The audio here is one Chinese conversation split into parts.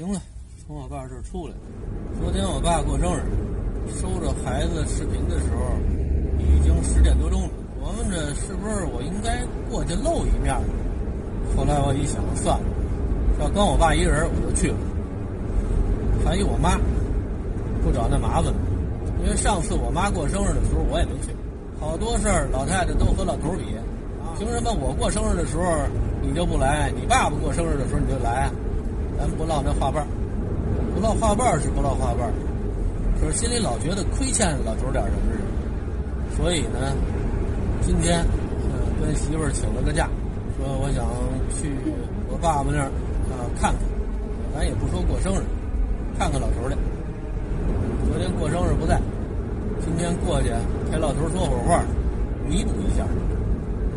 行了，从我爸这儿出来。昨天我爸过生日，收着孩子视频的时候，已经十点多钟了。我问着是不是我应该过去露一面？后来我一想，算了，要光我爸一人我就去了。还有我妈，不找那麻烦。因为上次我妈过生日的时候我也没去，好多事儿老太太都和老头比，凭什么我过生日的时候你就不来？你爸爸过生日的时候你就来？咱不唠那话瓣不唠话瓣是不唠话瓣可是心里老觉得亏欠老头点什么似的。所以呢，今天嗯跟媳妇儿请了个假，说我想去我爸爸那儿啊看看，咱也不说过生日，看看老头儿去。昨天过生日不在，今天过去陪老头说会儿话，弥补一下。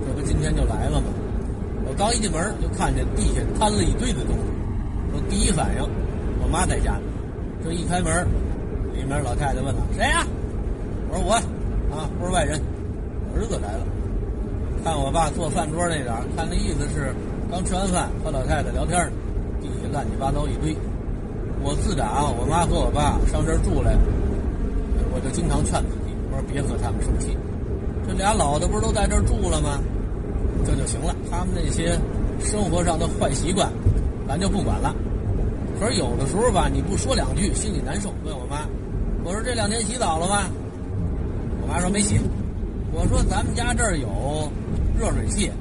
这不今天就来了吗？我刚一进门就看见地下摊了一堆的东西。我第一反应，我妈在家呢。这一开门，里面老太太问了：“谁呀？”我说：“我，啊，不是外人，儿子来了。”看我爸坐饭桌那点看那意思是刚吃完饭和老太太聊天呢。地下乱七八糟一堆。我自打我妈和我爸上这儿住来，我就经常劝自己，我说别和他们生气。这俩老的不是都在这儿住了吗？这就行了。他们那些生活上的坏习惯。咱就不管了，可是有的时候吧，你不说两句，心里难受。问我妈，我说这两天洗澡了吗？我妈说没洗。我说咱们家这儿有热水器，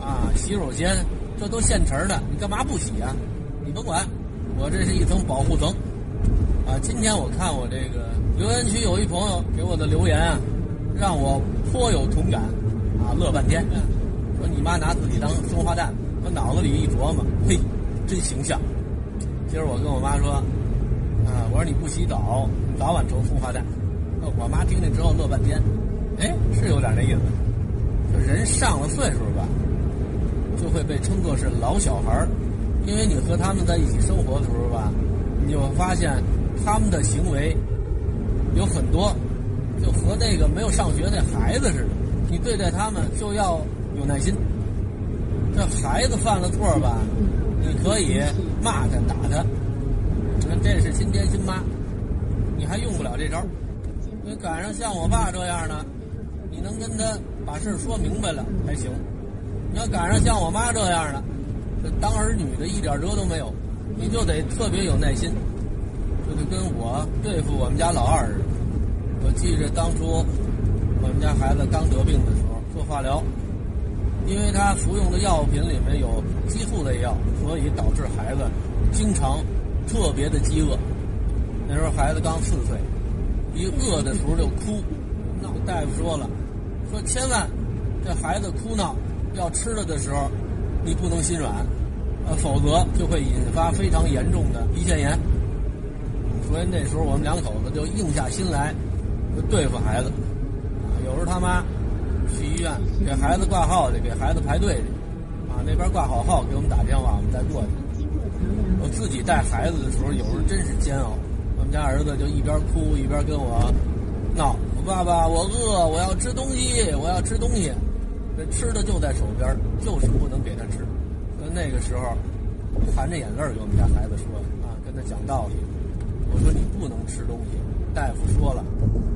啊，洗手间，这都现成的，你干嘛不洗啊？你甭管，我这是一层保护层。啊，今天我看我这个留言区有一朋友给我的留言啊，让我颇有同感，啊，乐半天。说你妈拿自己当松花蛋，我脑子里一琢磨，嘿。真形象。今儿我跟我妈说，啊，我说你不洗澡，早晚成孵化蛋。我妈听听之后乐半天，哎，是有点那意思。就人上了岁数吧，就会被称作是老小孩儿，因为你和他们在一起生活的时候吧，你就会发现他们的行为有很多，就和那个没有上学那孩子似的。你对待他们就要有耐心。这孩子犯了错吧？你可以骂他、打他，那这是亲爹亲妈，你还用不了这招。你赶上像我爸这样的，你能跟他把事说明白了还行。你要赶上像我妈这样的，这当儿女的一点辙都没有，你就得特别有耐心。就得跟我对付我们家老二似的。我记着当初我们家孩子刚得病的时候做化疗。因为他服用的药品里面有激素类药，所以导致孩子经常特别的饥饿。那时候孩子刚四岁，一饿的时候就哭。那大夫说了，说千万这孩子哭闹要吃了的时候，你不能心软，呃，否则就会引发非常严重的胰腺炎。所以那时候我们两口子就硬下心来，就对付孩子。有时候他妈。去医院给孩子挂号去，给孩子排队去，啊，那边挂好号给我们打电话，我们再过去。我自己带孩子的时候，有时候真是煎熬。我们家儿子就一边哭一边跟我闹：“我爸爸，我饿，我要吃东西，我要吃东西。”这吃的就在手边，就是不能给他吃。那个时候，含着眼泪给我们家孩子说：“啊，跟他讲道理。我说你不能吃东西，大夫说了，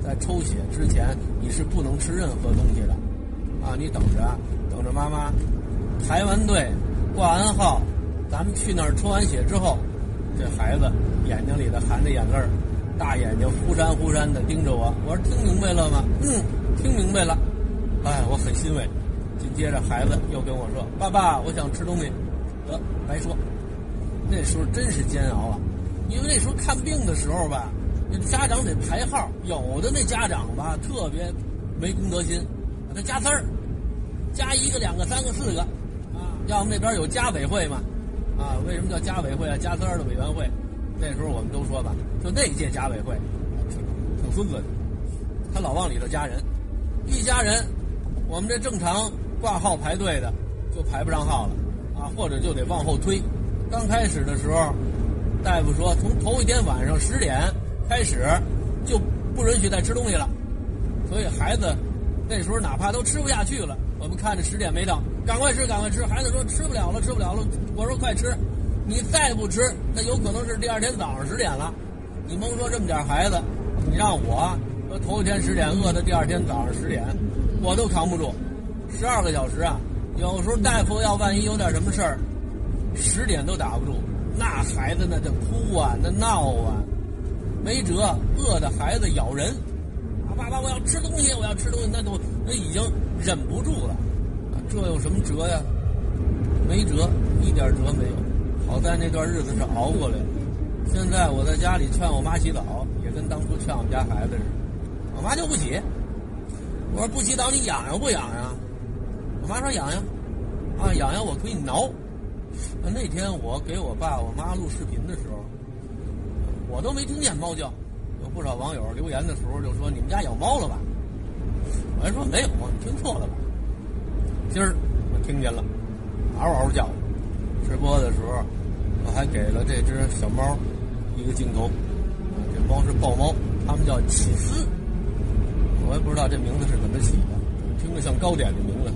在抽血之前你是不能吃任何东西的。”啊，你等着，等着妈妈排完队，挂完号，咱们去那儿抽完血之后，这孩子眼睛里头含着眼泪儿大眼睛忽闪忽闪的盯着我。我说听明白了吗？嗯，听明白了。哎，我很欣慰。紧接着孩子又跟我说：“爸爸，我想吃东西。”得，白说。那时候真是煎熬啊，因为那时候看病的时候吧，家长得排号，有的那家长吧特别没公德心。他加丝儿，加一个、两个、三个、四个，啊，要么那边有家委会嘛，啊，为什么叫家委会啊？加丝儿的委员会，那时候我们都说吧，就那届家委会，挺挺孙子的，他老往里头加人，一加人，我们这正常挂号排队的就排不上号了，啊，或者就得往后推。刚开始的时候，大夫说从头一天晚上十点开始就不允许再吃东西了，所以孩子。那时候哪怕都吃不下去了，我们看着十点没到，赶快吃，赶快吃。孩子说吃不了了，吃不了了。我说快吃，你再不吃，那有可能是第二天早上十点了。你甭说这么点孩子，你让我说头一天十点饿到第二天早上十点，我都扛不住。十二个小时啊，有时候大夫要万一有点什么事儿，十点都打不住。那孩子那得哭啊，那闹啊，没辙。饿的孩子咬人，啊爸爸我要吃东西，我要吃东西，那都那已经忍不住了。这有什么辙呀？没辙，一点辙没有。好在那段日子是熬过来了。现在我在家里劝我妈洗澡，也跟当初劝我们家孩子似的。我妈就不洗。我说不洗澡你痒痒不痒痒？我妈说痒痒。啊，痒痒我可以挠。那天我给我爸我妈录视频的时候，我都没听见猫叫。有不少网友留言的时候就说：“你们家养猫了吧？”我还说没有，听错了吧？今儿我听见了，嗷嗷叫。直播的时候，我还给了这只小猫一个镜头。这猫是豹猫，它们叫起司。我也不知道这名字是怎么起的，听着像糕点的名字，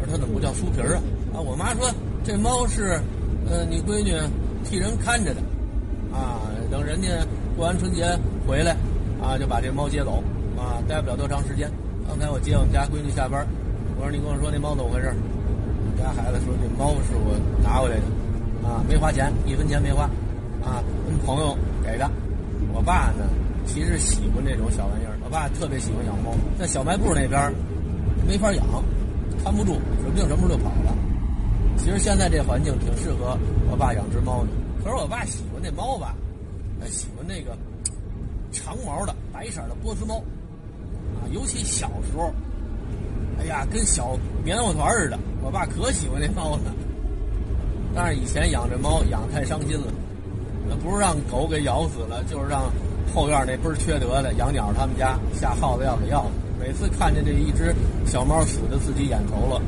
而它怎么不叫酥皮儿啊？啊，我妈说这猫是，呃，你闺女替人看着的，啊，等人家过完春节回来，啊，就把这猫接走，啊，待不了多长时间。刚才我接我们家闺女下班。我说你跟我说那猫怎么回事？我家孩子说这猫是我拿回来的，啊，没花钱，一分钱没花，啊，跟朋友给的。我爸呢，其实喜欢这种小玩意儿，我爸特别喜欢养猫，在小卖部那边没法养，看不住，指不定什么时候就跑了。其实现在这环境挺适合我爸养只猫的，可是我爸喜欢那猫吧，喜欢那个长毛的白色的波斯猫，啊，尤其小时候。哎呀，跟小棉花团似的，我爸可喜欢那猫了。但是以前养这猫养太伤心了，那不是让狗给咬死了，就是让后院那倍儿缺德的养鸟他们家下耗子药给要了。每次看见这一只小猫死在自己眼头了，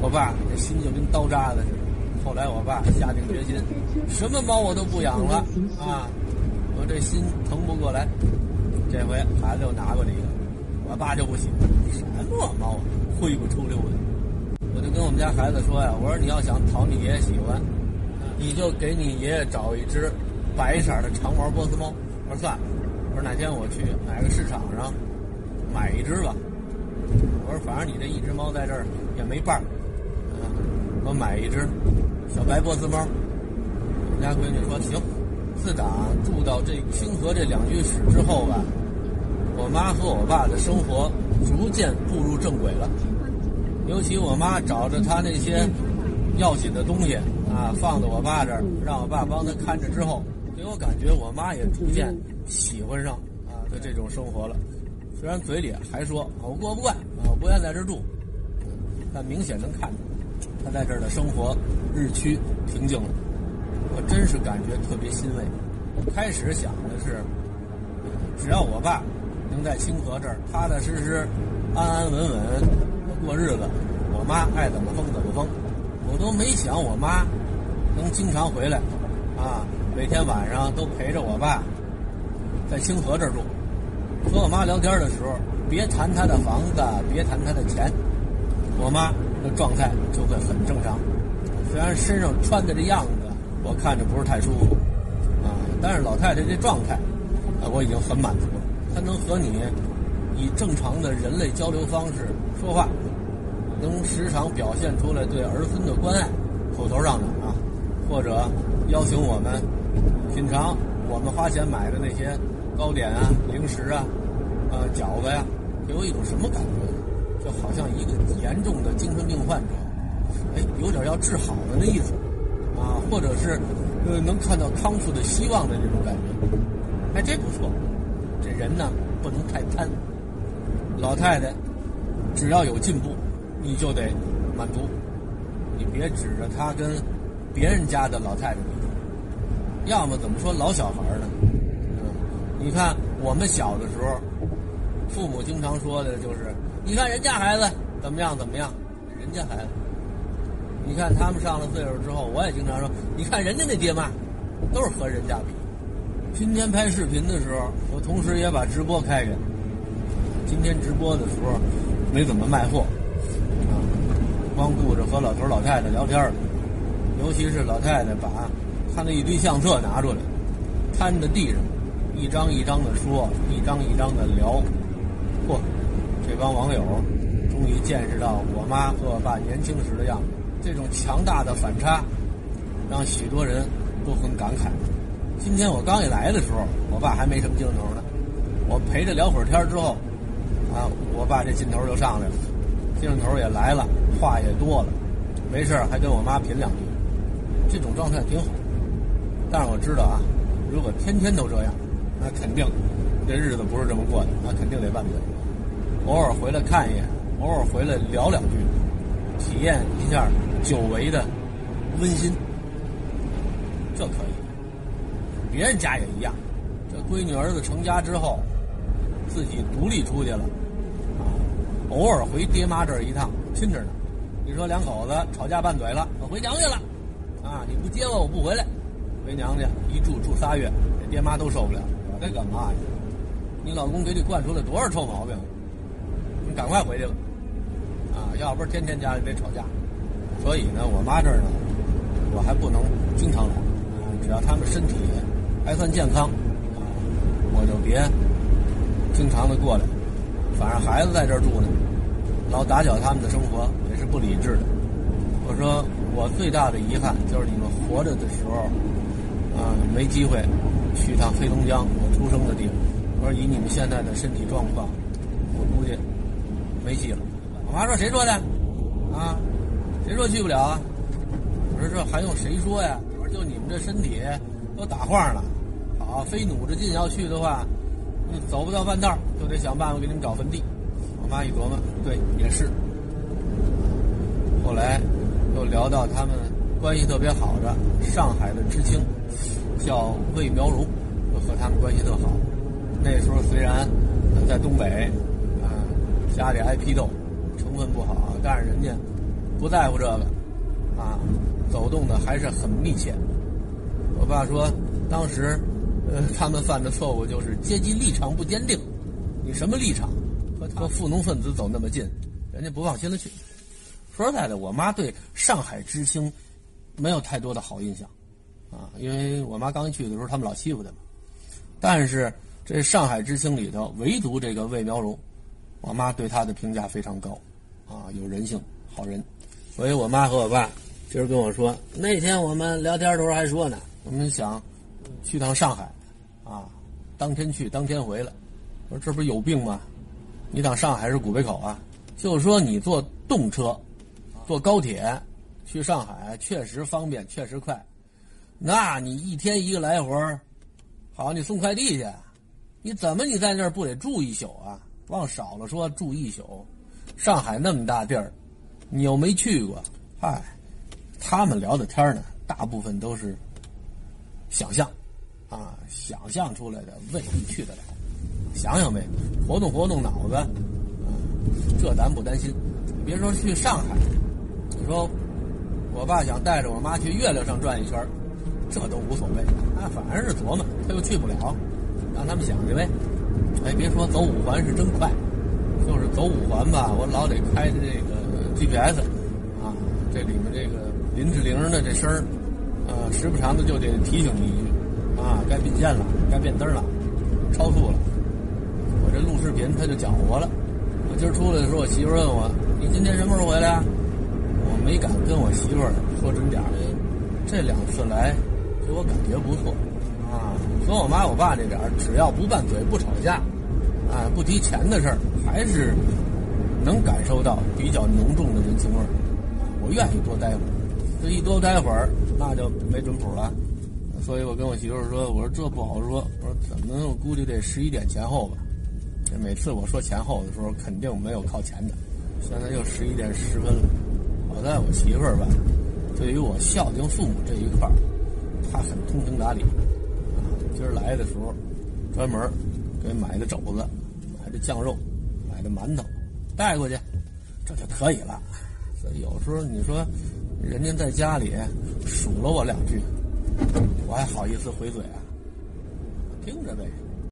我爸这心就跟刀扎的似的。后来我爸下定决心，什么猫我都不养了啊！这心疼不过来，这回孩子又拿过来一个，我爸就不行，什么猫啊？灰不出溜的，我就跟我们家孩子说呀：“我说你要想讨你爷爷喜欢，你就给你爷爷找一只白色的长毛波斯猫。”我说算了，我说哪天我去哪个市场上买一只吧。我说反正你这一只猫在这儿也没伴儿，我买一只小白波斯猫。我们家闺女说行。自打住到这清河这两居室之后吧，我妈和我爸的生活。逐渐步入正轨了，尤其我妈找着她那些要紧的东西啊，放在我爸这儿，让我爸帮她看着之后，给我感觉我妈也逐渐喜欢上啊的这种生活了。虽然嘴里还说我过不惯，我不愿在这儿住，但明显能看出她在这儿的生活日趋平静了。我真是感觉特别欣慰。开始想的是，只要我爸。能在清河这儿踏踏实实、安安稳稳过日子，我妈爱怎么疯怎么疯，我都没想我妈能经常回来，啊，每天晚上都陪着我爸在清河这儿住。和我妈聊天的时候，别谈她的房子，别谈她的钱，我妈的状态就会很正常。虽然身上穿的这样子，我看着不是太舒服，啊，但是老太太这状态，啊，我已经很满足了。她能和你以正常的人类交流方式说话，能时常表现出来对儿孙的关爱，口头上的啊，或者邀请我们品尝我们花钱买的那些糕点啊、零食啊、呃饺子呀，给我一种什么感觉？就好像一个严重的精神病患者，哎，有点要治好的那意思，或者是呃能看到康复的希望的这种感觉，哎，这不错。这人呢不能太贪，老太太只要有进步，你就得满足，你别指着她跟别人家的老太太比，要么怎么说老小孩呢？嗯，你看我们小的时候，父母经常说的就是，你看人家孩子怎么样怎么样，人家孩子，你看他们上了岁数之后，我也经常说，你看人家那爹妈，都是和人家比。今天拍视频的时候，我同时也把直播开开。今天直播的时候没怎么卖货，啊，光顾着和老头老太太聊天了。尤其是老太太把她那一堆相册拿出来，摊在地上，一张一张的说，一张一张的聊。嚯，这帮网友终于见识到我妈和我爸年轻时的样子。这种强大的反差，让许多人都很感慨。今天我刚一来的时候，我爸还没什么劲头呢。我陪着聊会儿天之后，啊，我爸这劲头就上来了，劲头也来了，话也多了，没事还跟我妈贫两句。这种状态挺好。但是我知道啊，如果天天都这样，那肯定这日子不是这么过的，那肯定得拌嘴。偶尔回来看一眼，偶尔回来聊两句，体验一下久违的温馨，这可以。别人家也一样，这闺女儿子成家之后，自己独立出去了，偶尔回爹妈这儿一趟，亲着呢。你说两口子吵架拌嘴了，我回娘家了，啊，你不接我，我不回来。回娘家一住住仨月，这爹妈都受不了。我这干嘛呀？你老公给你惯出来多少臭毛病？你赶快回去吧！啊，要不是天天家里得吵架。所以呢，我妈这儿呢，我还不能经常来。只要他们身体还算健康，我就别经常的过来。反正孩子在这儿住呢，老打搅他们的生活也是不理智的。我说我最大的遗憾就是你们活着的时候。啊，没机会去趟黑龙江，我出生的地方。我说以你们现在的身体状况，我估计没戏了。我妈说：“谁说的？啊，谁说去不了啊？”我说：“这还用谁说呀？”我说：“就你们这身体都打晃了，好，非努着劲要去的话，嗯，走不到半道就得想办法给你们找坟地。”我妈一琢磨，对，也是。后来又聊到他们。关系特别好的上海的知青，叫魏苗荣，和他们关系特好。那时候虽然在东北，啊，家里挨批斗，分不好，但是人家不在乎这个，啊，走动的还是很密切。我爸说，当时，呃，他们犯的错误就是阶级立场不坚定。你什么立场？和和富农分子走那么近，人家不放心的去。说实在的，我妈对上海知青。没有太多的好印象，啊，因为我妈刚去的时候，他们老欺负他们。但是这上海知青里头，唯独这个魏苗荣，我妈对他的评价非常高，啊，有人性，好人。所以我妈和我爸今儿跟我说，那天我们聊天的时候还说呢，我们想去趟上海，啊，当天去当天回来。我说这不是有病吗？你当上海是古北口啊？就说你坐动车，坐高铁。去上海确实方便，确实快。那你一天一个来回好，你送快递去，你怎么你在那儿不得住一宿啊？往少了说住一宿。上海那么大地儿，你又没去过，嗨，他们聊的天呢，大部分都是想象，啊，想象出来的未必去得了。想想呗，活动活动脑子，啊，这咱不担心。别说去上海，你说。我爸想带着我妈去月亮上转一圈这都无所谓。他反而是琢磨，他又去不了，让他们想去呗。哎，别说走五环是真快，就是走五环吧，我老得开着这个 GPS，啊，这里面这个林志玲的这声儿，呃，时不常的就得提醒你一句，啊，该并线了，该变灯了，超速了。我这录视频他就搅和了。我今儿出来的时候，我媳妇问我，你今天什么时候回来啊？没敢跟我媳妇说准点儿，这两次来给我感觉不错啊。和我妈我爸这点儿，只要不拌嘴不吵架，啊，不提钱的事儿，还是能感受到比较浓重的人情味儿。我愿意多待会儿，这一多待会儿那就没准谱了。所以我跟我媳妇儿说，我说这不好说，我说怎么我估计得十一点前后吧。这每次我说前后的时候，肯定没有靠前的。现在又十一点十分了。好在我媳妇儿吧，对于我孝敬父母这一块儿，她很通情达理。今儿来的时候，专门给买的肘子，酱肉，买的馒头，带过去，这就可以了。所以有时候你说，人家在家里数落我两句，我还好意思回嘴啊？听着呗。